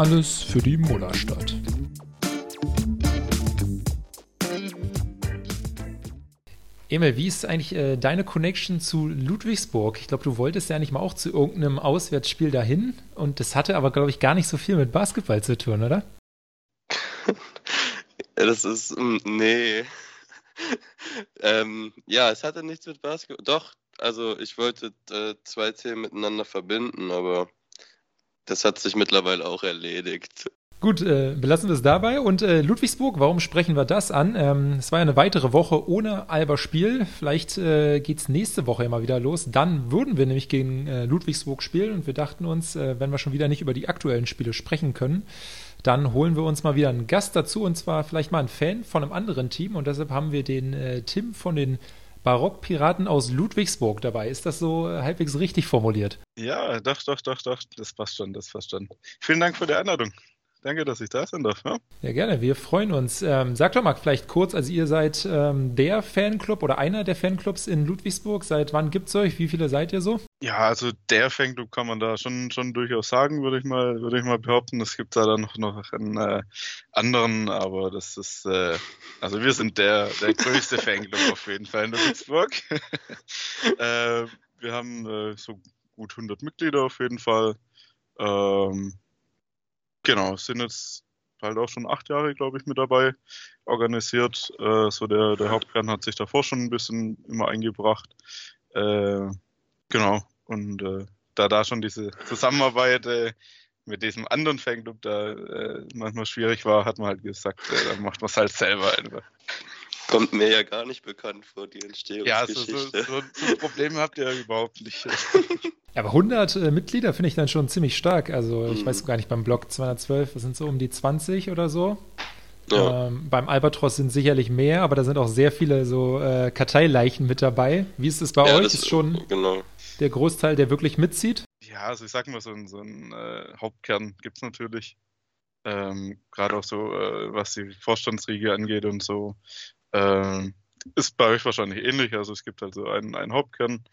Alles für die Mullerstadt. Emil, wie ist eigentlich äh, deine Connection zu Ludwigsburg? Ich glaube, du wolltest ja nicht mal auch zu irgendeinem Auswärtsspiel dahin und das hatte aber, glaube ich, gar nicht so viel mit Basketball zu tun, oder? ja, das ist, mm, nee. ähm, ja, es hatte nichts mit Basketball. Doch, also ich wollte äh, zwei Themen miteinander verbinden, aber das hat sich mittlerweile auch erledigt. Gut, äh, belassen wir es dabei. Und äh, Ludwigsburg, warum sprechen wir das an? Ähm, es war ja eine weitere Woche ohne Alber-Spiel. Vielleicht äh, geht es nächste Woche immer wieder los. Dann würden wir nämlich gegen äh, Ludwigsburg spielen. Und wir dachten uns, äh, wenn wir schon wieder nicht über die aktuellen Spiele sprechen können, dann holen wir uns mal wieder einen Gast dazu. Und zwar vielleicht mal einen Fan von einem anderen Team. Und deshalb haben wir den äh, Tim von den Barockpiraten aus Ludwigsburg dabei. Ist das so äh, halbwegs richtig formuliert? Ja, doch, doch, doch, doch. Das passt schon, das passt schon. Vielen Dank für die Einladung. Danke, dass ich da sein darf. Ja, ja gerne. Wir freuen uns. Ähm, sag doch mal vielleicht kurz, also ihr seid ähm, der Fanclub oder einer der Fanclubs in Ludwigsburg. Seit wann gibt es euch? Wie viele seid ihr so? Ja, also der Fanclub kann man da schon, schon durchaus sagen, würde ich mal, würde ich mal behaupten. Es gibt da dann noch, noch einen äh, anderen, aber das ist, äh, also wir sind der, der größte Fanclub auf jeden Fall in Ludwigsburg. äh, wir haben äh, so gut 100 Mitglieder auf jeden Fall. Ähm, Genau, sind jetzt halt auch schon acht Jahre, glaube ich, mit dabei organisiert. Äh, so der, der Hauptkern hat sich davor schon ein bisschen immer eingebracht. Äh, genau, und äh, da da schon diese Zusammenarbeit äh, mit diesem anderen Fanclub da äh, manchmal schwierig war, hat man halt gesagt, äh, dann macht man es halt selber einfach. Kommt mir ja gar nicht bekannt vor, die Entstehungsgeschichte. Ja, so, so, so, so Probleme habt ihr ja überhaupt nicht. Aber 100 äh, Mitglieder finde ich dann schon ziemlich stark. Also ich mhm. weiß gar nicht, beim Blog 212, das sind so um die 20 oder so. Ja. Ähm, beim Albatros sind sicherlich mehr, aber da sind auch sehr viele so äh, Karteileichen mit dabei. Wie ist es bei ja, euch? Das, ist schon genau. der Großteil, der wirklich mitzieht? Ja, also ich sag mal, so, so einen äh, Hauptkern gibt es natürlich. Ähm, Gerade auch so, äh, was die Vorstandsriege angeht und so. Ähm, ist bei euch wahrscheinlich ähnlich. Also es gibt also einen, einen Hauptkern,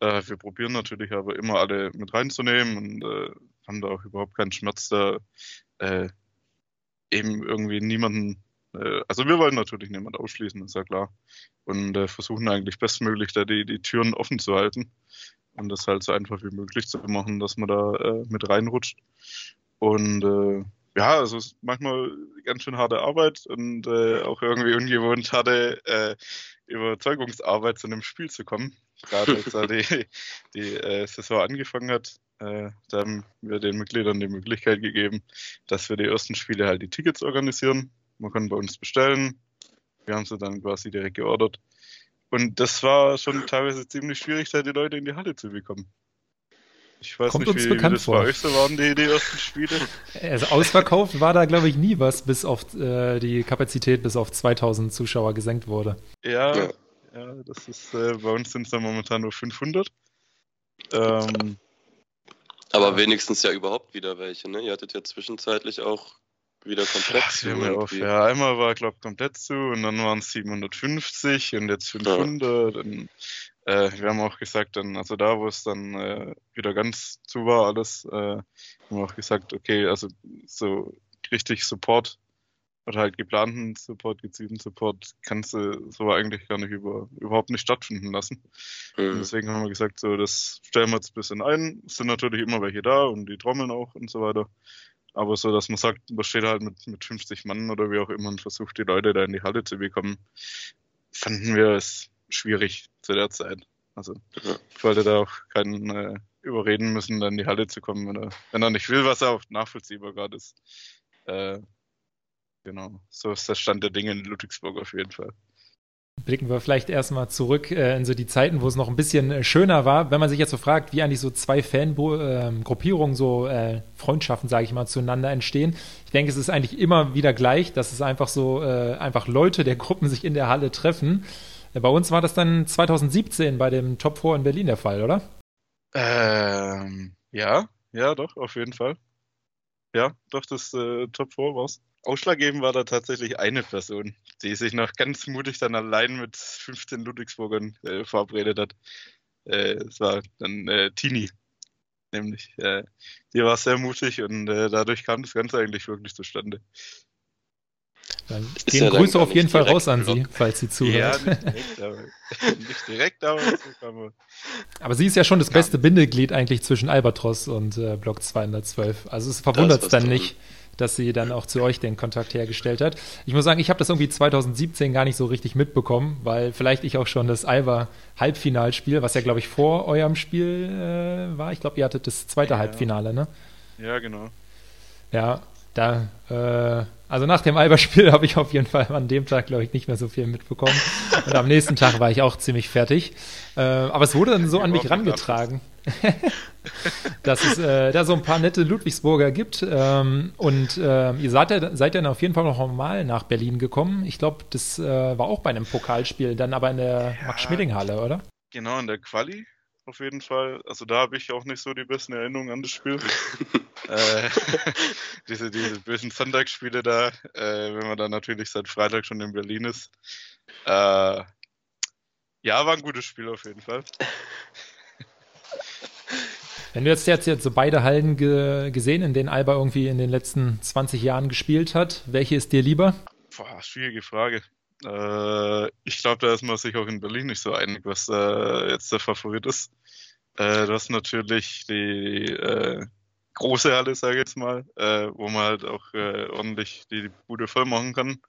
äh, wir probieren natürlich aber immer alle mit reinzunehmen und äh, haben da auch überhaupt keinen Schmerz da äh, eben irgendwie niemanden, äh, also wir wollen natürlich niemanden ausschließen, ist ja klar. Und äh, versuchen eigentlich bestmöglich da die, die Türen offen zu halten und das halt so einfach wie möglich zu machen, dass man da äh, mit reinrutscht. Und äh, ja, also es ist manchmal ganz schön harte Arbeit und äh, auch irgendwie ungewohnt harte äh, Überzeugungsarbeit zu einem Spiel zu kommen. Gerade als da die, die äh, Saison angefangen hat, äh, da haben wir den Mitgliedern die Möglichkeit gegeben, dass wir die ersten Spiele halt die Tickets organisieren. Man kann bei uns bestellen. Wir haben sie dann quasi direkt geordert. Und das war schon teilweise ziemlich schwierig, da die Leute in die Halle zu bekommen. Ich weiß Kommt nicht, wie, wie das vor. bei euch so waren, die, die ersten Spiele. Also ausverkauft war da, glaube ich, nie was, bis auf äh, die Kapazität bis auf 2000 Zuschauer gesenkt wurde. Ja, ja. ja das ist, äh, bei uns sind es dann momentan nur 500. Ähm, Aber wenigstens ja überhaupt wieder welche, ne? Ihr hattet ja zwischenzeitlich auch wieder komplett ja, zu. Auf, ja, einmal war, glaube ich, komplett zu und dann waren es 750 und jetzt 500. Ja. Und, äh, wir haben auch gesagt, dann, also da, wo es dann äh, wieder ganz zu war, alles, äh, haben wir auch gesagt, okay, also so richtig Support oder halt geplanten Support, gezielten Support kannst du so eigentlich gar nicht über, überhaupt nicht stattfinden lassen. Mhm. deswegen haben wir gesagt, so das stellen wir jetzt ein bisschen ein. Es sind natürlich immer welche da und die trommeln auch und so weiter. Aber so, dass man sagt, man steht halt mit, mit 50 Mann oder wie auch immer und versucht, die Leute da in die Halle zu bekommen, fanden wir es schwierig zu der Zeit. Also ich wollte da auch keinen äh, überreden müssen, dann in die Halle zu kommen, wenn er, wenn er nicht will, was auch nachvollziehbar gerade ist. Äh, genau, so ist der Stand der Dinge in Ludwigsburg auf jeden Fall blicken wir vielleicht erstmal zurück äh, in so die Zeiten, wo es noch ein bisschen äh, schöner war. Wenn man sich jetzt so fragt, wie eigentlich so zwei Fangruppierungen, äh, so äh, Freundschaften, sage ich mal, zueinander entstehen. Ich denke, es ist eigentlich immer wieder gleich, dass es einfach so, äh, einfach Leute der Gruppen sich in der Halle treffen. Äh, bei uns war das dann 2017 bei dem Top 4 in Berlin der Fall, oder? Ähm, ja, ja, doch, auf jeden Fall. Ja, doch, das Top 4 war's. Ausschlaggebend war da tatsächlich eine Person, die sich noch ganz mutig dann allein mit 15 Ludwigsburgern äh, verabredet hat. Äh, es war dann äh, Tini. nämlich. Äh, die war sehr mutig und äh, dadurch kam das Ganze eigentlich wirklich zustande. Dann gehen ja Grüße auf jeden Fall raus an Sie, falls Sie zuhört. Ja, nicht direkt, aber, nicht direkt, aber, so aber sie ist ja schon das beste. Bindeglied eigentlich zwischen Albatros und äh, Block 212. Also es verwundert es dann toll. nicht, dass sie dann auch zu euch den Kontakt hergestellt hat. Ich muss sagen, ich habe das irgendwie 2017 gar nicht so richtig mitbekommen, weil vielleicht ich auch schon das Alba Halbfinalspiel, was ja glaube ich vor eurem Spiel äh, war. Ich glaube, ihr hattet das zweite ja. Halbfinale, ne? Ja, genau. Ja, da, äh, also nach dem Alba-Spiel habe ich auf jeden Fall an dem Tag, glaube ich, nicht mehr so viel mitbekommen. Und am nächsten Tag war ich auch ziemlich fertig. Äh, aber es wurde dann so an mich rangetragen, dass es äh, da so ein paar nette Ludwigsburger gibt. Ähm, und äh, ihr seid, ja, seid dann auf jeden Fall noch mal nach Berlin gekommen. Ich glaube, das äh, war auch bei einem Pokalspiel, dann aber in der ja, Max-Schmeling-Halle, oder? Genau, in der Quali auf jeden Fall. Also da habe ich auch nicht so die besten Erinnerungen an das Spiel. äh, diese, diese bösen Sonntagsspiele da, äh, wenn man dann natürlich seit Freitag schon in Berlin ist. Äh, ja, war ein gutes Spiel auf jeden Fall. Wenn du jetzt, jetzt, jetzt so beide Hallen ge gesehen, in denen Alba irgendwie in den letzten 20 Jahren gespielt hat, welche ist dir lieber? Boah, schwierige Frage. Äh, ich glaube, da ist man sich auch in Berlin nicht so einig, was äh, jetzt der Favorit ist. Äh, du hast natürlich die äh, große Halle, sage ich jetzt mal, äh, wo man halt auch äh, ordentlich die Bude voll machen kann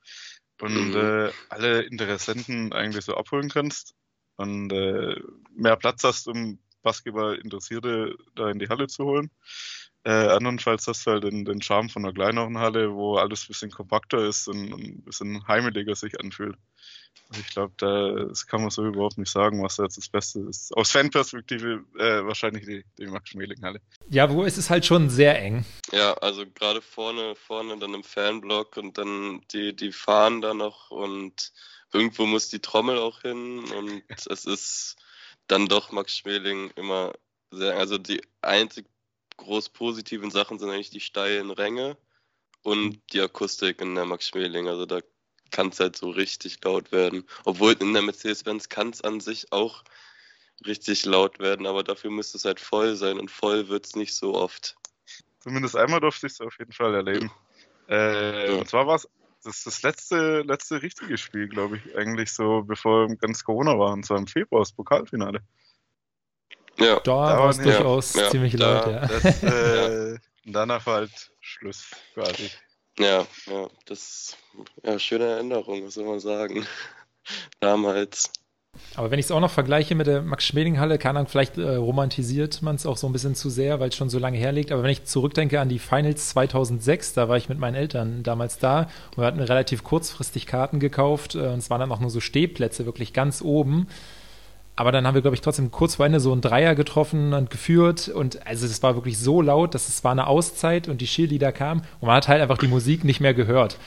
und mhm. alle Interessenten eigentlich so abholen kannst und mehr Platz hast, um Basketball-Interessierte da in die Halle zu holen. Äh, andernfalls hast du halt den, den Charme von einer kleineren Halle, wo alles ein bisschen kompakter ist und, und ein bisschen heimeliger sich anfühlt. Also ich glaube, da das kann man so überhaupt nicht sagen, was da jetzt das Beste ist. Aus Fanperspektive äh, wahrscheinlich die, die Max-Schmeling-Halle. Ja, wo ist es halt schon sehr eng. Ja, also gerade vorne, vorne dann im Fanblock und dann die, die fahren da noch und irgendwo muss die Trommel auch hin und es ist dann doch Max Schmeling immer sehr, also die einzig groß positiven Sachen sind eigentlich die steilen Ränge und die Akustik in der Max Schmeling. Also da kann es halt so richtig laut werden. Obwohl in der Mercedes-Benz kann es an sich auch richtig laut werden, aber dafür müsste es halt voll sein und voll wird es nicht so oft. Zumindest einmal durfte ich es auf jeden Fall erleben. Äh, ja. Und zwar war es das, das letzte, letzte richtige Spiel, glaube ich, eigentlich so, bevor ganz Corona war, und zwar im Februar, das Pokalfinale. Ja, da, war es durchaus ja, ziemlich da, laut, ja. Das, äh, danach war halt Schluss quasi. Ja, ja, das ja schöne Erinnerung, was soll man sagen. Damals. Aber wenn ich es auch noch vergleiche mit der Max-Schmeling-Halle, kann dann vielleicht äh, romantisiert man es auch so ein bisschen zu sehr, weil es schon so lange herliegt. Aber wenn ich zurückdenke an die Finals 2006, da war ich mit meinen Eltern damals da und wir hatten relativ kurzfristig Karten gekauft äh, und es waren dann auch nur so Stehplätze, wirklich ganz oben. Aber dann haben wir, glaube ich, trotzdem kurz vor Ende so einen Dreier getroffen und geführt. Und also es war wirklich so laut, dass es war eine Auszeit und die Cheerleader kamen und man hat halt einfach die Musik nicht mehr gehört.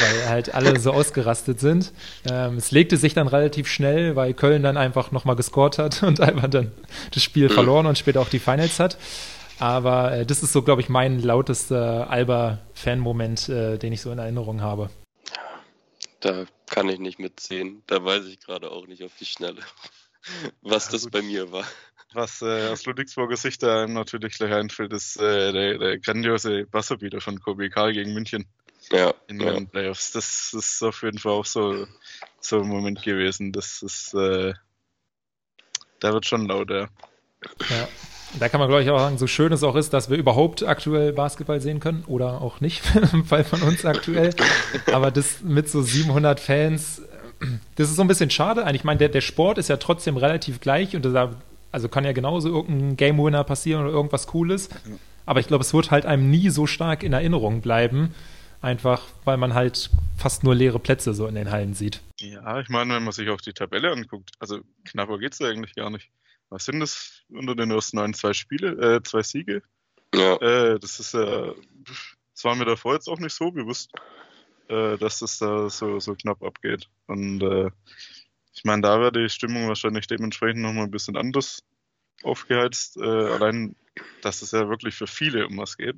Weil halt alle so ausgerastet sind. Ähm, es legte sich dann relativ schnell, weil Köln dann einfach nochmal gescored hat und einfach dann das Spiel mhm. verloren und später auch die Finals hat. Aber äh, das ist so, glaube ich, mein lautester Alba-Fan-Moment, äh, den ich so in Erinnerung habe. Da kann ich nicht mitziehen. Da weiß ich gerade auch nicht auf die Schnelle was ja, das bei mir war. Was äh, aus Ludwigsburger Sicht da natürlich gleich einfällt, ist äh, der, der, grandiose Wasserbeater von Kobe Karl gegen München. Ja. In den ja. Playoffs. Das ist auf jeden Fall auch so, so ein Moment gewesen. Das ist, äh, da wird schon laut, ja. Ja. Da kann man, glaube ich, auch sagen, so schön es auch ist, dass wir überhaupt aktuell Basketball sehen können oder auch nicht, im Fall von uns aktuell. Aber das mit so 700 Fans das ist so ein bisschen schade. Ich meine, der, der Sport ist ja trotzdem relativ gleich und da, also kann ja genauso irgendein Game Winner passieren oder irgendwas Cooles. Aber ich glaube, es wird halt einem nie so stark in Erinnerung bleiben. Einfach, weil man halt fast nur leere Plätze so in den Hallen sieht. Ja, ich meine, wenn man sich auch die Tabelle anguckt, also knapper geht es eigentlich gar nicht. Was sind das unter den ersten neun zwei Spiele, äh, zwei Siege? Ja. Äh, das ist ja, äh, das war mir davor jetzt auch nicht so bewusst äh, dass es da so, so knapp abgeht. Und äh, ich meine, da wäre die Stimmung wahrscheinlich dementsprechend nochmal ein bisschen anders aufgeheizt. Äh, allein, dass es ja wirklich für viele um was geht.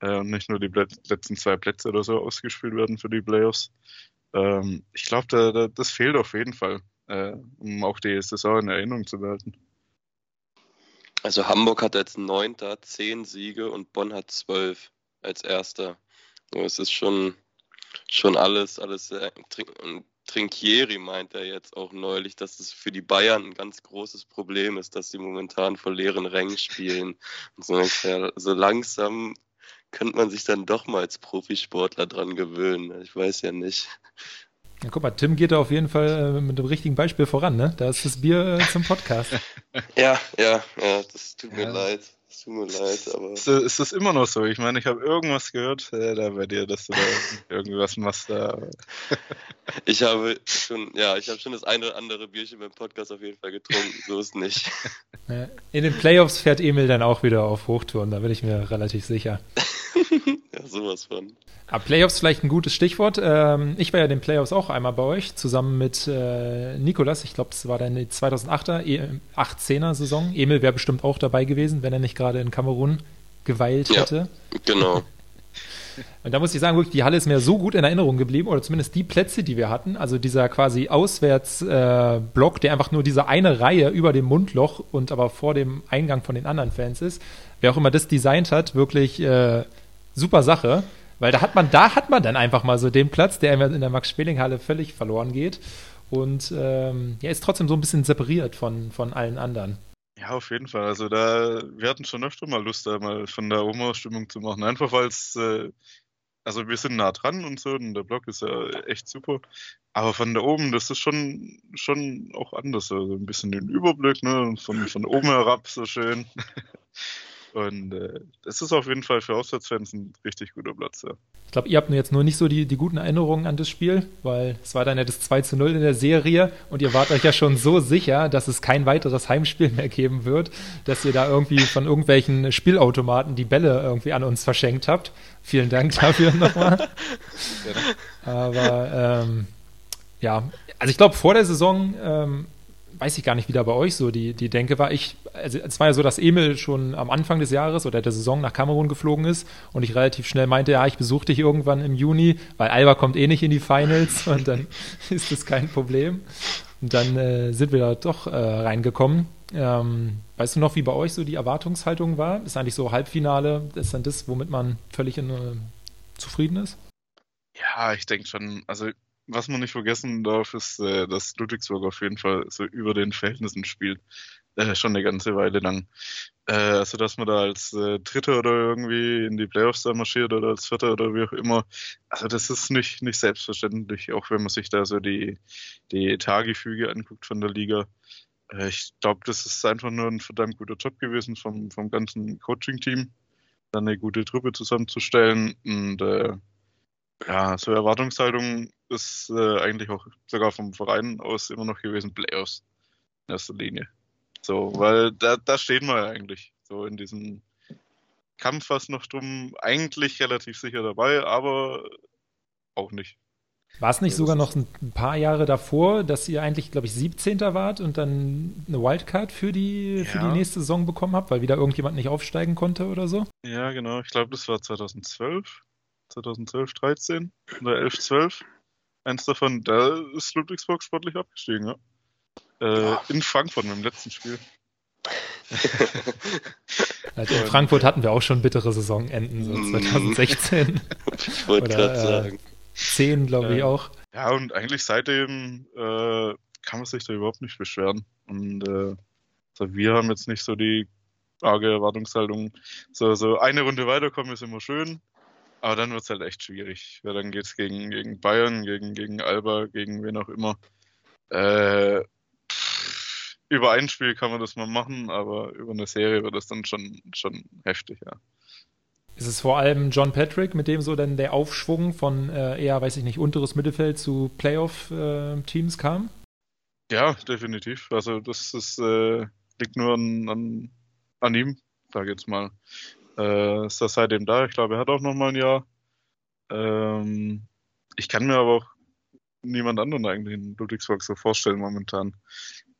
Äh, und nicht nur die letzten zwei Plätze oder so ausgespielt werden für die Playoffs. Ähm, ich glaube, da, da, das fehlt auf jeden Fall, äh, um auch die Saison in Erinnerung zu behalten. Also Hamburg hat als Neunter zehn Siege und Bonn hat zwölf als Erster. Es ist schon, schon alles, alles sehr. Trinkieri meint er jetzt auch neulich, dass es für die Bayern ein ganz großes Problem ist, dass sie momentan vor leeren Rängen spielen. Und so, ja, so langsam könnte man sich dann doch mal als Profisportler dran gewöhnen. Ich weiß ja nicht. Ja, guck mal, Tim geht da auf jeden Fall äh, mit dem richtigen Beispiel voran, ne? Da ist das Bier äh, zum Podcast. ja, ja, ja, das tut mir leid. Es tut mir leid, aber. Ist, ist das immer noch so? Ich meine, ich habe irgendwas gehört äh, da bei dir, dass du da irgendwas machst da. ich habe schon, ja, ich habe schon das eine oder andere Bierchen beim Podcast auf jeden Fall getrunken. So ist nicht. In den Playoffs fährt Emil dann auch wieder auf Hochtouren, da bin ich mir relativ sicher. ja, sowas von. Aber Playoffs vielleicht ein gutes Stichwort. Ähm, ich war ja in den Playoffs auch einmal bei euch, zusammen mit äh, Nikolas. Ich glaube, es war deine 2008er, 18er Saison. Emil wäre bestimmt auch dabei gewesen, wenn er nicht gerade in Kamerun geweilt ja, hätte. Genau. Und da muss ich sagen, wirklich, die Halle ist mir so gut in Erinnerung geblieben, oder zumindest die Plätze, die wir hatten. Also dieser quasi Auswärtsblock, äh, der einfach nur diese eine Reihe über dem Mundloch und aber vor dem Eingang von den anderen Fans ist. Wer auch immer das designt hat, wirklich äh, super Sache. Weil da hat man, da hat man dann einfach mal so den Platz, der in der Max-Speling-Halle völlig verloren geht. Und ähm, ja, ist trotzdem so ein bisschen separiert von, von allen anderen. Ja, auf jeden Fall. Also da, wir hatten schon öfter mal Lust, da mal von der Oma-Stimmung zu machen. Einfach weil es, äh, also wir sind nah dran und so, und der Block ist ja echt super. Aber von da oben, das ist schon, schon auch anders. Also ein bisschen den Überblick, ne? Von, von oben herab so schön. Und äh, das ist auf jeden Fall für Auswärtsfans ein richtig guter Platz. Ja. Ich glaube, ihr habt jetzt nur nicht so die, die guten Erinnerungen an das Spiel, weil es war dann ja das 2 zu 0 in der Serie und ihr wart euch ja schon so sicher, dass es kein weiteres Heimspiel mehr geben wird, dass ihr da irgendwie von irgendwelchen Spielautomaten die Bälle irgendwie an uns verschenkt habt. Vielen Dank dafür nochmal. Aber ähm, ja, also ich glaube, vor der Saison ähm, weiß ich gar nicht, wie da bei euch so die, die Denke war. Ich, also es war ja so, dass Emil schon am Anfang des Jahres oder der Saison nach Kamerun geflogen ist und ich relativ schnell meinte, ja, ich besuche dich irgendwann im Juni, weil Alba kommt eh nicht in die Finals und dann ist das kein Problem. Und dann äh, sind wir da doch äh, reingekommen. Ähm, weißt du noch, wie bei euch so die Erwartungshaltung war? Ist eigentlich so Halbfinale, ist dann das, womit man völlig in, äh, zufrieden ist? Ja, ich denke schon. Also was man nicht vergessen darf, ist, äh, dass Ludwigsburg auf jeden Fall so über den Verhältnissen spielt. Äh, schon eine ganze Weile lang. Äh, also, dass man da als äh, Dritter oder irgendwie in die Playoffs da marschiert oder als Vierter oder wie auch immer. Also, das ist nicht, nicht selbstverständlich, auch wenn man sich da so die, die Tagefüge anguckt von der Liga. Äh, ich glaube, das ist einfach nur ein verdammt guter Job gewesen vom, vom ganzen Coaching-Team, dann eine gute Truppe zusammenzustellen und äh, ja, so Erwartungshaltung ist äh, eigentlich auch sogar vom Verein aus immer noch gewesen, Playoffs in erster Linie. So, weil da, da stehen wir ja eigentlich so in diesem Kampf fast noch drum, eigentlich relativ sicher dabei, aber auch nicht. War es nicht sogar noch ein paar Jahre davor, dass ihr eigentlich, glaube ich, 17. wart und dann eine Wildcard für die, ja. für die nächste Saison bekommen habt, weil wieder irgendjemand nicht aufsteigen konnte oder so? Ja, genau. Ich glaube, das war 2012. 2012, 13 oder 11, 12. Eins davon, da ist Ludwigsburg sportlich abgestiegen, ja. Äh, ja. In Frankfurt im letzten Spiel. also in Frankfurt hatten wir auch schon bittere Saisonenden, so 2016. Mhm. ich wollte gerade äh, sagen. 10, glaube ich auch. Ja, und eigentlich seitdem äh, kann man sich da überhaupt nicht beschweren. Und äh, also wir haben jetzt nicht so die arge Erwartungshaltung. So, so eine Runde weiterkommen ist immer schön. Aber dann wird es halt echt schwierig, weil dann geht es gegen, gegen Bayern, gegen, gegen Alba, gegen wen auch immer. Äh, über ein Spiel kann man das mal machen, aber über eine Serie wird das dann schon, schon heftig, ja. Ist es vor allem John Patrick, mit dem so dann der Aufschwung von äh, eher, weiß ich nicht, unteres Mittelfeld zu Playoff-Teams äh, kam? Ja, definitiv. Also das ist, äh, liegt nur an, an, an ihm, sage ich jetzt mal. Äh, ist das seitdem da? Ich glaube, er hat auch noch mal ein Jahr. Ähm, ich kann mir aber auch niemand anderen eigentlich in Ludwigsburg so vorstellen momentan.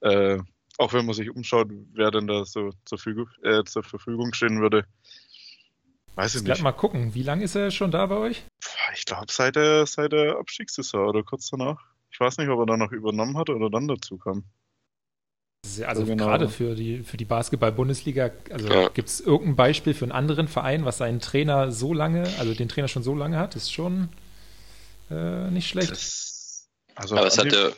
Äh, auch wenn man sich umschaut, wer denn da so zur, Verfügung, äh, zur Verfügung stehen würde. Weiß ich nicht. mal gucken, wie lange ist er schon da bei euch? Ich glaube, seit der, seit der Abstiegssaison oder kurz danach. Ich weiß nicht, ob er da noch übernommen hat oder dann dazu kam. Also genau. gerade für die, für die Basketball-Bundesliga, also ja. gibt es irgendein Beispiel für einen anderen Verein, was seinen Trainer so lange, also den Trainer schon so lange hat, ist schon äh, nicht schlecht. Das, also Aber es hat ja,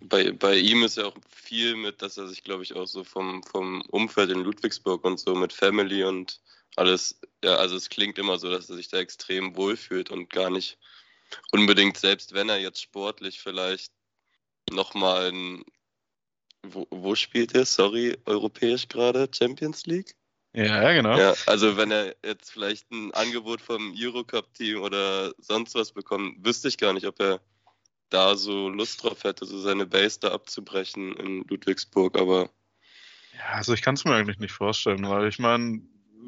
bei, bei ihm ist ja auch viel mit, dass er sich, glaube ich, auch so vom, vom Umfeld in Ludwigsburg und so mit Family und alles, ja, also es klingt immer so, dass er sich da extrem wohlfühlt und gar nicht unbedingt, selbst wenn er jetzt sportlich vielleicht nochmal ein wo, wo spielt er? Sorry, europäisch gerade? Champions League? Ja, genau. Ja, also wenn er jetzt vielleicht ein Angebot vom Eurocup-Team oder sonst was bekommt, wüsste ich gar nicht, ob er da so Lust drauf hätte, so seine Base da abzubrechen in Ludwigsburg, aber. Ja, also ich kann es mir eigentlich nicht vorstellen, weil ich meine,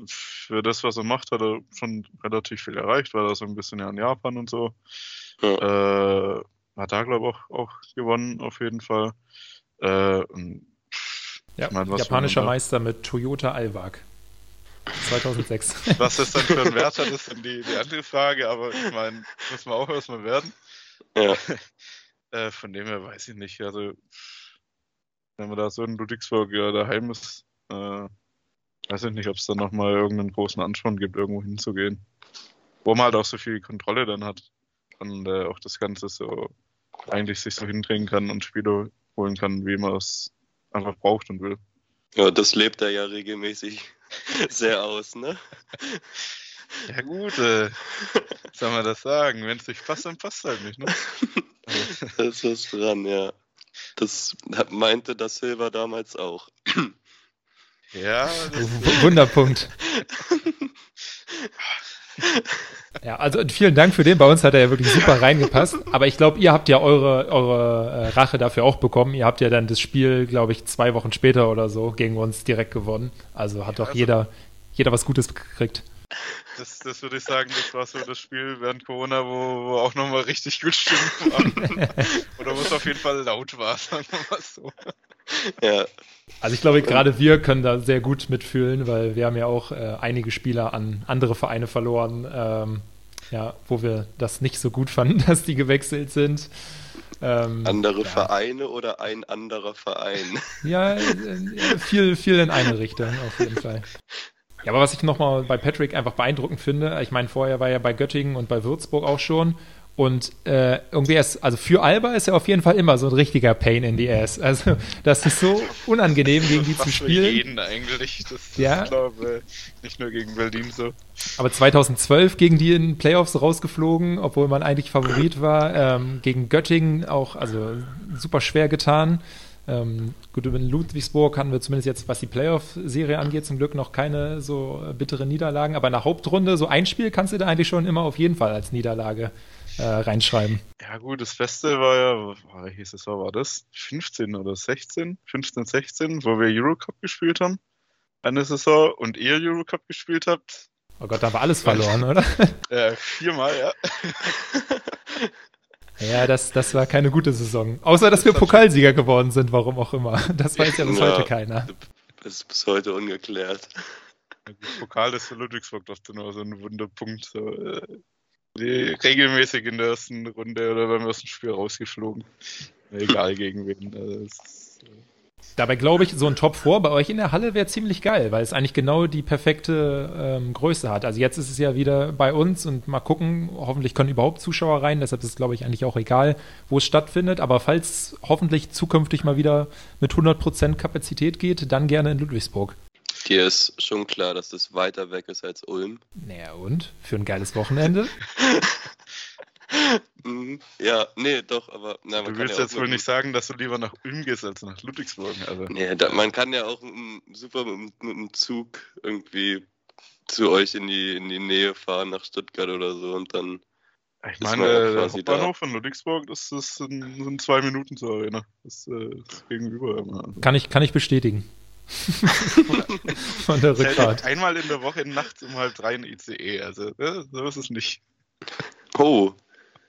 für das, was er macht, hat er schon relativ viel erreicht, weil er so ein bisschen ja in Japan und so. Ja. Äh, hat da, glaube ich, auch, auch gewonnen, auf jeden Fall. Äh, ja, meine, japanischer Meister mit Toyota Alwag. 2006. Was das dann für ein Wert hat, ist dann die, die andere Frage, aber ich meine, muss man auch erstmal werden. Ja. äh, von dem her weiß ich nicht. Also, wenn man da so in Ludwigsburg ja daheim ist, äh, weiß ich nicht, ob es da nochmal irgendeinen großen Ansporn gibt, irgendwo hinzugehen. Wo man halt auch so viel Kontrolle dann hat und äh, auch das Ganze so eigentlich sich so hindrehen kann und Spiele holen kann, wie man es einfach braucht und will. Ja, das lebt er ja regelmäßig sehr aus, ne? Ja gut, äh, soll man das sagen? Wenn es nicht passt, dann passt es halt nicht, ne? da ist dran, ja. Das meinte das Silver damals auch. Ja. Wunderpunkt. Ja, also vielen Dank für den. Bei uns hat er ja wirklich super reingepasst. Aber ich glaube, ihr habt ja eure, eure äh, Rache dafür auch bekommen. Ihr habt ja dann das Spiel, glaube ich, zwei Wochen später oder so gegen uns direkt gewonnen. Also hat doch also, jeder, jeder was Gutes gekriegt. Das, das würde ich sagen, das war so das Spiel während Corona, wo, wo auch nochmal richtig gut Stimmen waren. oder wo es auf jeden Fall laut war, sagen wir mal so. Ja. Also ich glaube, gerade wir können da sehr gut mitfühlen, weil wir haben ja auch äh, einige Spieler an andere Vereine verloren, ähm, ja, wo wir das nicht so gut fanden, dass die gewechselt sind. Ähm, Andere ja. Vereine oder ein anderer Verein? Ja, äh, viel, viel in eine Richtung auf jeden Fall. Ja, aber was ich nochmal bei Patrick einfach beeindruckend finde, ich meine, vorher war er bei Göttingen und bei Würzburg auch schon und äh, irgendwie ist, also für Alba ist er auf jeden Fall immer so ein richtiger Pain in the Ass. Also das ist so unangenehm, gegen die zu spielen. Für jeden eigentlich. Das ja. ist, glaube nicht nur gegen Berlin so. Aber 2012 gegen die in Playoffs rausgeflogen, obwohl man eigentlich Favorit war. Ähm, gegen Göttingen auch, also super schwer getan. Ähm, gut, in Ludwigsburg hatten wir zumindest jetzt, was die Playoff-Serie angeht, zum Glück noch keine so bittere Niederlagen. Aber in der Hauptrunde, so ein Spiel kannst du da eigentlich schon immer auf jeden Fall als Niederlage äh, reinschreiben. Ja gut, das Beste war ja, war, hieß es, war das 15 oder 16? 15, 16, wo wir Eurocup gespielt haben. Eine Saison und ihr Eurocup gespielt habt. Oh Gott, da war alles verloren, oder? Ja, viermal, ja. Ja, das, das war keine gute Saison. Außer, dass wir Pokalsieger geworden sind, warum auch immer. Das weiß ja bis ja, heute keiner. Das ist bis heute ungeklärt. Pokal ist für Ludwigsburg doch nur so ein Wunderpunkt. So, äh, regelmäßig in der ersten Runde oder beim ersten Spiel rausgeflogen. Egal gegen wen. Also ist, äh Dabei glaube ich, so ein Top 4 bei euch in der Halle wäre ziemlich geil, weil es eigentlich genau die perfekte ähm, Größe hat. Also jetzt ist es ja wieder bei uns und mal gucken, hoffentlich können überhaupt Zuschauer rein, deshalb ist es, glaube ich, eigentlich auch egal, wo es stattfindet. Aber falls hoffentlich zukünftig mal wieder mit 100% Kapazität geht, dann gerne in Ludwigsburg. Dir ist schon klar, dass das weiter weg ist als Ulm. Naja, und? Für ein geiles Wochenende? Mhm. ja, nee, doch, aber. Na, du willst ja jetzt wohl nicht sagen, dass du lieber nach Ulm gehst als nach Ludwigsburg. Also. Nee, da, man kann ja auch super mit, mit dem Zug irgendwie zu euch in die, in die Nähe fahren, nach Stuttgart oder so und dann. Ich meine, der Hauptbahnhof von Ludwigsburg, das, das sind, sind, zwei Minuten zur Arena. Das äh, ist gegenüber immer. Also. Kann, ich, kann ich bestätigen. Von der Rückfahrt. Einmal in der Woche nachts um halb drei in ICE, also ne, so ist es nicht. Oh,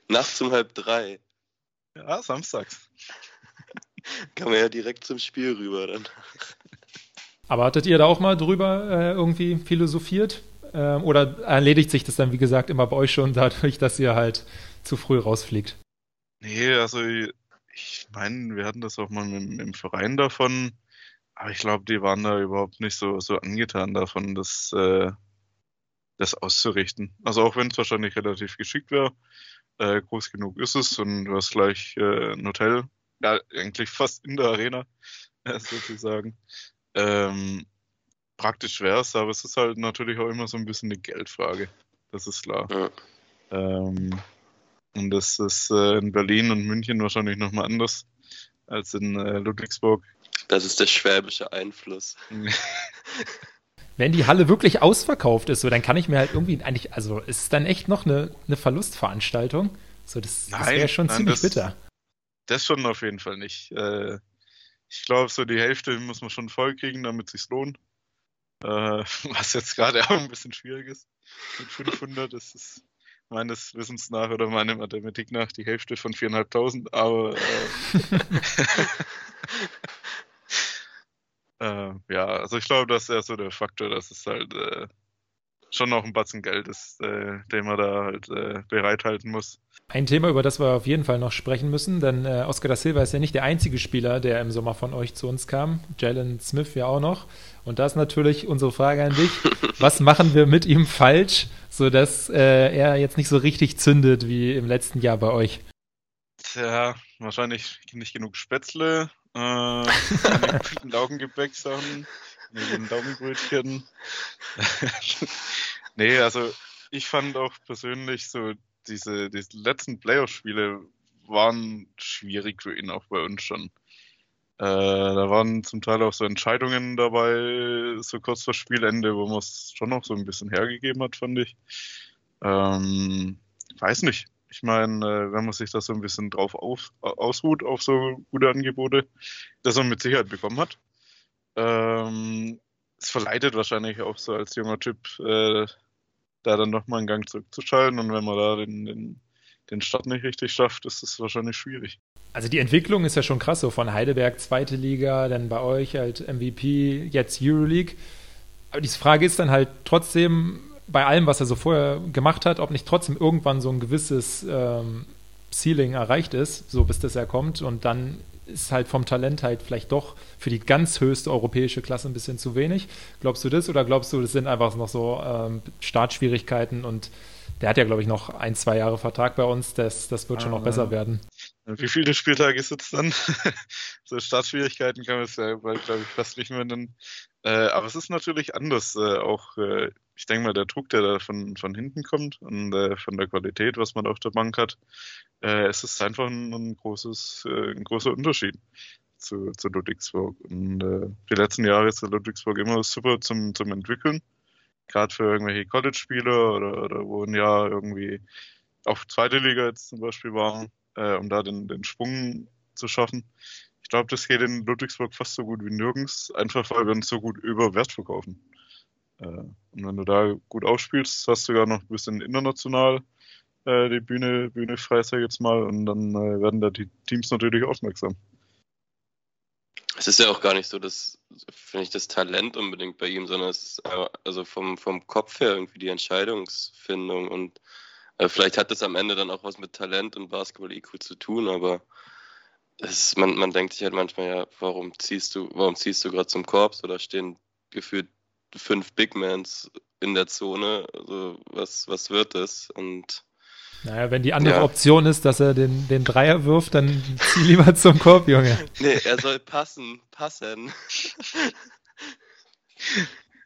nachts um halb drei. Ja, samstags. Kann man ja direkt zum Spiel rüber dann. Aber hattet ihr da auch mal drüber äh, irgendwie philosophiert? Ähm, oder erledigt sich das dann, wie gesagt, immer bei euch schon dadurch, dass ihr halt zu früh rausfliegt? Nee, also ich meine, wir hatten das auch mal im, im Verein davon, aber ich glaube, die waren da überhaupt nicht so, so angetan davon, das, äh, das auszurichten. Also auch wenn es wahrscheinlich relativ geschickt wäre, äh, groß genug ist es und du hast gleich äh, ein Hotel, ja, eigentlich fast in der Arena, äh, sozusagen. Ähm, praktisch wäre es, aber es ist halt natürlich auch immer so ein bisschen eine Geldfrage. Das ist klar. Ja. Ähm, und das ist äh, in Berlin und München wahrscheinlich nochmal anders als in äh, Ludwigsburg. Das ist der schwäbische Einfluss. Wenn die Halle wirklich ausverkauft ist, so, dann kann ich mir halt irgendwie eigentlich, also ist es dann echt noch eine, eine Verlustveranstaltung? So, das, das wäre schon nein, ziemlich das, bitter. Das schon auf jeden Fall nicht. Äh, ich glaube, so die Hälfte muss man schon voll kriegen, damit es sich lohnt. Äh, was jetzt gerade auch ein bisschen schwierig ist. Mit 500 ist es meines Wissens nach oder meiner Mathematik nach die Hälfte von 4.500, aber äh, äh, ja, also ich glaube, das ist eher so der Faktor, dass es halt äh, schon noch ein Batzen Geld ist, äh, den man da halt äh, bereithalten muss. Ein Thema, über das wir auf jeden Fall noch sprechen müssen, denn äh, Oscar da Silva ist ja nicht der einzige Spieler, der im Sommer von euch zu uns kam. Jalen Smith ja auch noch. Und da ist natürlich unsere Frage an dich: Was machen wir mit ihm falsch, sodass äh, er jetzt nicht so richtig zündet wie im letzten Jahr bei euch? Tja, wahrscheinlich nicht genug Spätzle, äh, Laugengebäcksachen neben Daumenbrötchen. nee, also ich fand auch persönlich so diese, diese letzten Playoff-Spiele waren schwierig für ihn auch bei uns schon. Äh, da waren zum Teil auch so Entscheidungen dabei, so kurz vor Spielende, wo man es schon noch so ein bisschen hergegeben hat, fand ich. Ähm, weiß nicht. Ich meine, äh, wenn man sich da so ein bisschen drauf auf, ausruht, auf so gute Angebote, dass man mit Sicherheit bekommen hat. Ähm, es verleitet wahrscheinlich auch so als junger Typ, äh, da dann nochmal einen Gang zurückzuschalten und wenn man da den, den, den Start nicht richtig schafft, ist es wahrscheinlich schwierig. Also die Entwicklung ist ja schon krass, so von Heidelberg zweite Liga, dann bei euch halt MVP, jetzt Euroleague. Aber die Frage ist dann halt trotzdem, bei allem, was er so vorher gemacht hat, ob nicht trotzdem irgendwann so ein gewisses ähm, Ceiling erreicht ist, so bis das er kommt und dann ist halt vom Talent halt vielleicht doch für die ganz höchste europäische Klasse ein bisschen zu wenig. Glaubst du das oder glaubst du, das sind einfach noch so ähm, Startschwierigkeiten und der hat ja, glaube ich, noch ein, zwei Jahre Vertrag bei uns, das, das wird schon noch besser werden. Wie viele Spieltage ist es dann? so Startschwierigkeiten kann man es ja, glaube ich, fast nicht mehr nennen. Äh, aber es ist natürlich anders. Äh, auch, äh, ich denke mal, der Druck, der da von, von hinten kommt und äh, von der Qualität, was man auf der Bank hat, äh, es ist einfach ein, ein großes, äh, ein großer Unterschied zu, zu Ludwigsburg. Und die letzten Jahre ist der Ludwigsburg immer super zum, zum Entwickeln. Gerade für irgendwelche College-Spieler oder, oder wo ein Jahr irgendwie auf zweite Liga jetzt zum Beispiel waren um da den, den Schwung zu schaffen. Ich glaube, das geht in Ludwigsburg fast so gut wie nirgends, einfach weil wir uns so gut über Wert verkaufen. Äh, und wenn du da gut aufspielst, hast du sogar noch ein bisschen international äh, die Bühne, Bühne frei, sag ich jetzt mal, und dann äh, werden da die Teams natürlich aufmerksam. Es ist ja auch gar nicht so, dass, finde ich, das Talent unbedingt bei ihm, sondern es ist also vom, vom Kopf her irgendwie die Entscheidungsfindung und äh, vielleicht hat das am Ende dann auch was mit Talent und Basketball-IQ zu tun, aber es, man, man denkt sich halt manchmal, ja, warum ziehst du, warum ziehst du gerade zum Korps oder stehen gefühlt fünf Big Mans in der Zone? Also was, was wird das? Und naja, wenn die andere ja. Option ist, dass er den, den Dreier wirft, dann zieh lieber zum Korb, Junge. Nee, er soll passen, passen.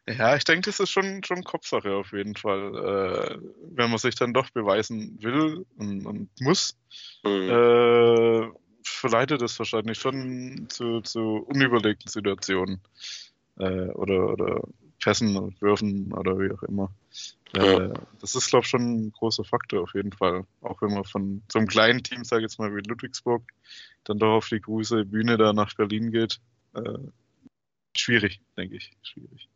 Ja, ich denke, das ist schon, schon Kopfsache auf jeden Fall. Äh, wenn man sich dann doch beweisen will und, und muss, mhm. äh, verleitet es wahrscheinlich schon zu, zu unüberlegten Situationen. Äh, oder, oder Pässen und Würfen oder wie auch immer. Ja. Äh, das ist, glaube ich, schon ein großer Faktor auf jeden Fall. Auch wenn man von so einem kleinen Team, sage ich jetzt mal wie Ludwigsburg, dann doch auf die große Bühne da nach Berlin geht. Äh, schwierig, denke ich. Schwierig.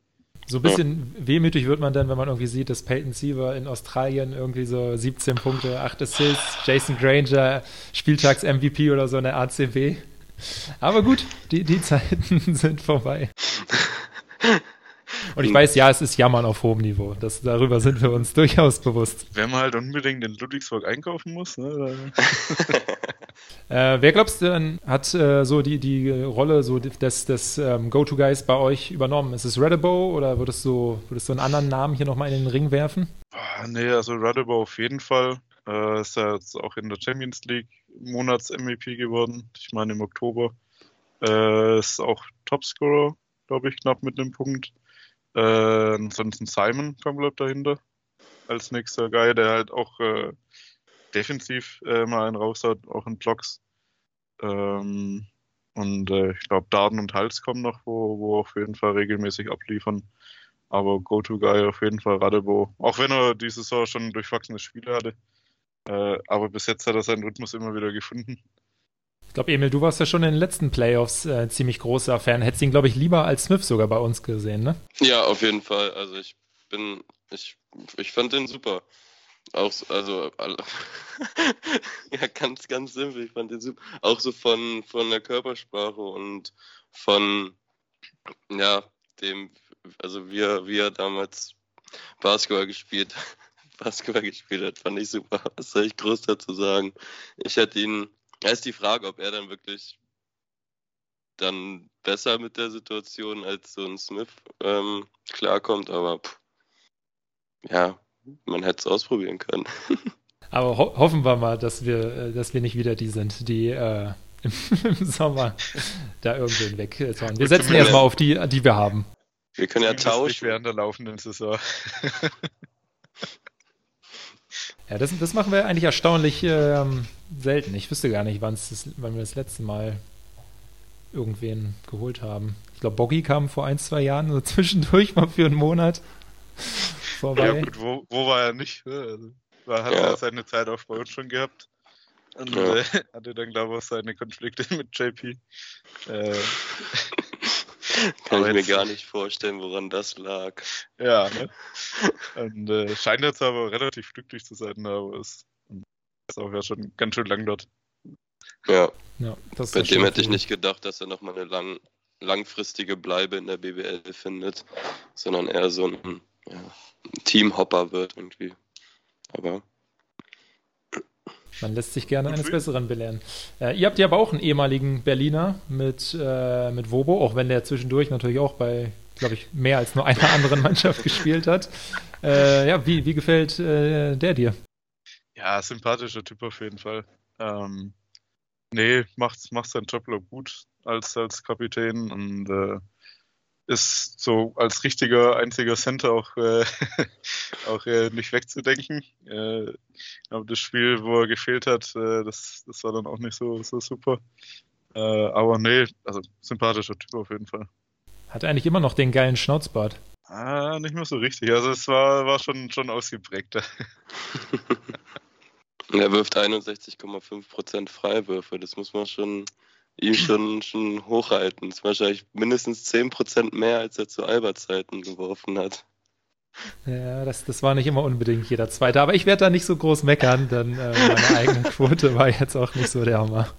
So ein bisschen ja. wehmütig wird man dann, wenn man irgendwie sieht, dass Peyton Siever in Australien irgendwie so 17 Punkte, 8 Assists, Jason Granger Spieltags-MVP oder so in der ACB. Aber gut, die, die Zeiten sind vorbei. Und ich weiß, ja, es ist Jammern auf hohem Niveau. Das, darüber sind wir uns durchaus bewusst. Wenn man halt unbedingt in Ludwigsburg einkaufen muss, ne? Äh, wer glaubst du denn, hat äh, so die, die Rolle so des, des ähm, Go-To-Guys bei euch übernommen? Ist es Redabo oder würdest du, würdest du einen anderen Namen hier nochmal in den Ring werfen? Nee, also Redabo auf jeden Fall. Äh, ist ja jetzt auch in der Champions League Monats-MVP geworden. Ich meine im Oktober. Äh, ist auch Topscorer, glaube ich, knapp mit einem Punkt. Äh, ansonsten Simon kommt dahinter als nächster Guy, der halt auch äh, defensiv äh, mal einen raus hat, auch in Blocks. Ähm, und äh, ich glaube, Darden und Hals kommen noch, wo, wo auf jeden Fall regelmäßig abliefern. Aber Go-To-Guy auf jeden Fall Radebo. Auch wenn er diese Saison schon durchwachsene Spiele hatte. Äh, aber bis jetzt hat er seinen Rhythmus immer wieder gefunden. Ich glaube, Emil, du warst ja schon in den letzten Playoffs äh, ziemlich großer Fan. Hättest ihn, glaube ich, lieber als Smith sogar bei uns gesehen, ne? Ja, auf jeden Fall. Also ich bin, ich, ich fand den super. Auch, also, ja, ganz, ganz simpel. Ich fand den super. Auch so von, von der Körpersprache und von, ja, dem, also wie er, wie er damals Basketball gespielt, Basketball gespielt hat, fand ich super. Was soll ich groß dazu sagen? Ich hätte ihn, da ist die Frage, ob er dann wirklich dann besser mit der Situation als so ein Smith ähm, klarkommt, aber pff, ja, man hätte es ausprobieren können. Aber ho hoffen wir mal, dass wir, äh, dass wir nicht wieder die sind, die äh, im, im, Sommer da irgendwen wegzauen. Wir setzen erstmal auf die, die wir haben. Wir können ja tauschen. während der laufenden Saison. ja, das, das machen wir eigentlich erstaunlich ähm, selten. Ich wüsste gar nicht, das, wann wir das letzte Mal irgendwen geholt haben. Ich glaube, Boggy kam vor ein, zwei Jahren so zwischendurch mal für einen Monat vorbei. Ja, gut, wo, wo war er nicht? Ne? Also, war, hat ja. er seine Zeit auf bei uns schon gehabt. Und ja. äh, hatte dann, glaube ich, auch seine Konflikte mit JP. Äh, Kann ich mir gar nicht vorstellen, woran das lag. Ja, ne? Und äh, scheint jetzt aber relativ glücklich zu sein, aber es ist auch ja schon ganz schön lang dort. Ja. ja Bei dem hätte ich nicht gedacht, dass er nochmal eine lang, langfristige Bleibe in der BBL findet, sondern eher so ein ja, Teamhopper wird irgendwie. Aber. Man lässt sich gerne eines Besseren belehren. Äh, ihr habt ja aber auch einen ehemaligen Berliner mit, äh, mit Wobo, auch wenn der zwischendurch natürlich auch bei, glaube ich, mehr als nur einer anderen Mannschaft gespielt hat. Äh, ja, wie, wie gefällt äh, der dir? Ja, sympathischer Typ auf jeden Fall. Ähm, nee, macht, macht seinen Job gut als, als Kapitän und äh, ist so als richtiger einziger Center auch, äh, auch äh, nicht wegzudenken. Äh, aber das Spiel, wo er gefehlt hat, äh, das, das war dann auch nicht so, so super. Äh, aber nee, also sympathischer Typ auf jeden Fall. Hat er eigentlich immer noch den geilen Schnauzbart? Ah, nicht mehr so richtig. Also es war, war schon, schon ausgeprägter. er wirft 61,5% Freiwürfe. Das muss man schon ihm schon, schon hochhalten. Das ist wahrscheinlich mindestens 10% mehr, als er zu Albert-Zeiten geworfen hat. Ja, das, das war nicht immer unbedingt jeder Zweite. Aber ich werde da nicht so groß meckern, denn äh, meine eigene Quote war jetzt auch nicht so der Hammer.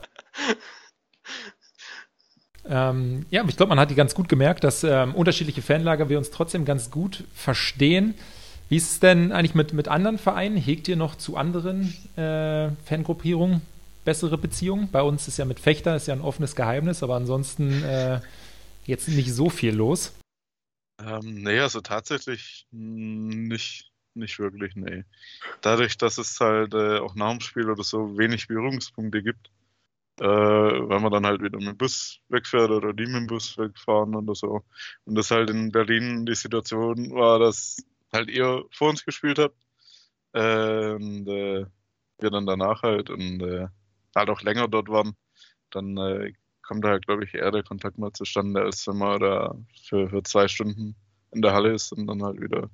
Ähm, ja, ich glaube, man hat die ganz gut gemerkt, dass ähm, unterschiedliche Fanlager wir uns trotzdem ganz gut verstehen. Wie ist es denn eigentlich mit, mit anderen Vereinen? Hegt ihr noch zu anderen äh, Fangruppierungen bessere Beziehung. Bei uns ist ja mit Fechter ist ja ein offenes Geheimnis, aber ansonsten äh, jetzt nicht so viel los. Ähm, nee, also tatsächlich nicht, nicht wirklich, nee. Dadurch, dass es halt äh, auch nach dem Spiel oder so wenig Berührungspunkte gibt, äh, wenn man dann halt wieder mit dem Bus wegfährt oder die mit dem Bus wegfahren oder so. Und das halt in Berlin die Situation war, dass halt ihr vor uns gespielt habt äh, und äh, wir dann danach halt und äh, halt auch länger dort waren, dann äh, kommt da halt, glaube ich, eher der Kontakt mal zustande, als wenn man da für, für zwei Stunden in der Halle ist und dann halt wieder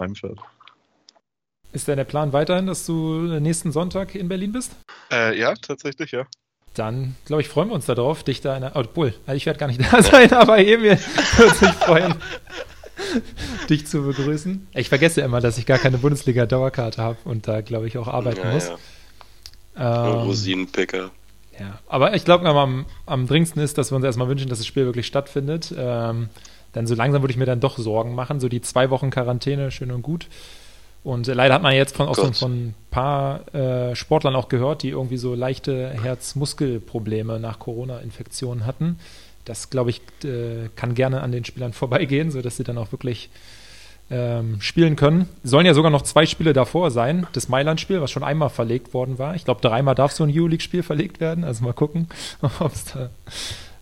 heimfährt. Ist denn der Plan weiterhin, dass du nächsten Sonntag in Berlin bist? Äh, ja, tatsächlich, ja. Dann, glaube ich, freuen wir uns darauf, dich da in der. Oh, Bull, also ich werde gar nicht da sein, aber Emil würde sich freuen, dich zu begrüßen. Ich vergesse immer, dass ich gar keine Bundesliga-Dauerkarte habe und da, glaube ich, auch arbeiten ja, muss. Ja. Ähm, Rosinenpicker. Ja, aber ich glaube, am, am dringendsten ist, dass wir uns erstmal wünschen, dass das Spiel wirklich stattfindet. Ähm, denn so langsam würde ich mir dann doch Sorgen machen. So die zwei Wochen Quarantäne, schön und gut. Und leider hat man jetzt von, auch so, von ein paar äh, Sportlern auch gehört, die irgendwie so leichte Herzmuskelprobleme nach Corona-Infektionen hatten. Das, glaube ich, äh, kann gerne an den Spielern vorbeigehen, sodass sie dann auch wirklich ähm, spielen können. Sollen ja sogar noch zwei Spiele davor sein. Das Mailand-Spiel, was schon einmal verlegt worden war. Ich glaube, dreimal darf so ein EU-League-Spiel verlegt werden. Also mal gucken, ob es da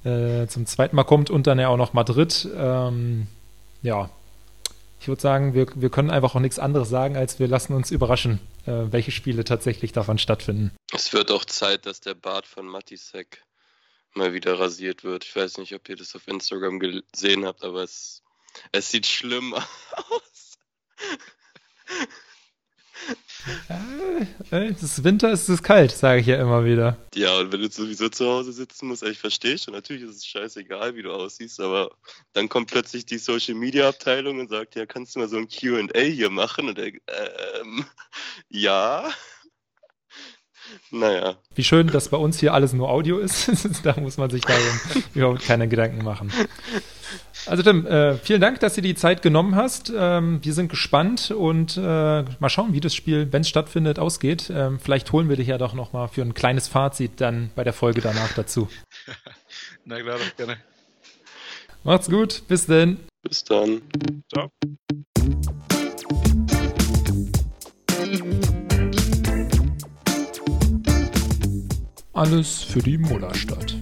äh, zum zweiten Mal kommt. Und dann ja auch noch Madrid. Ähm, ja, ich würde sagen, wir, wir können einfach auch nichts anderes sagen, als wir lassen uns überraschen, äh, welche Spiele tatsächlich davon stattfinden. Es wird auch Zeit, dass der Bart von Matisek mal wieder rasiert wird. Ich weiß nicht, ob ihr das auf Instagram gesehen habt, aber es, es sieht schlimm aus. Es ist Winter, es ist kalt, sage ich ja immer wieder. Ja, und wenn du sowieso zu Hause sitzen musst, ich verstehe schon, natürlich ist es scheißegal, wie du aussiehst, aber dann kommt plötzlich die Social Media Abteilung und sagt, ja, kannst du mal so ein QA hier machen? Und er, ähm, ja. Naja. Wie schön, dass bei uns hier alles nur Audio ist. da muss man sich darum überhaupt keine Gedanken machen. Also Tim, äh, vielen Dank, dass du die Zeit genommen hast. Ähm, wir sind gespannt und äh, mal schauen, wie das Spiel, wenn es stattfindet, ausgeht. Ähm, vielleicht holen wir dich ja doch noch mal für ein kleines Fazit dann bei der Folge danach dazu. Na klar, doch gerne. Macht's gut, bis denn. Bis dann. Ciao. Alles für die Mullerstadt.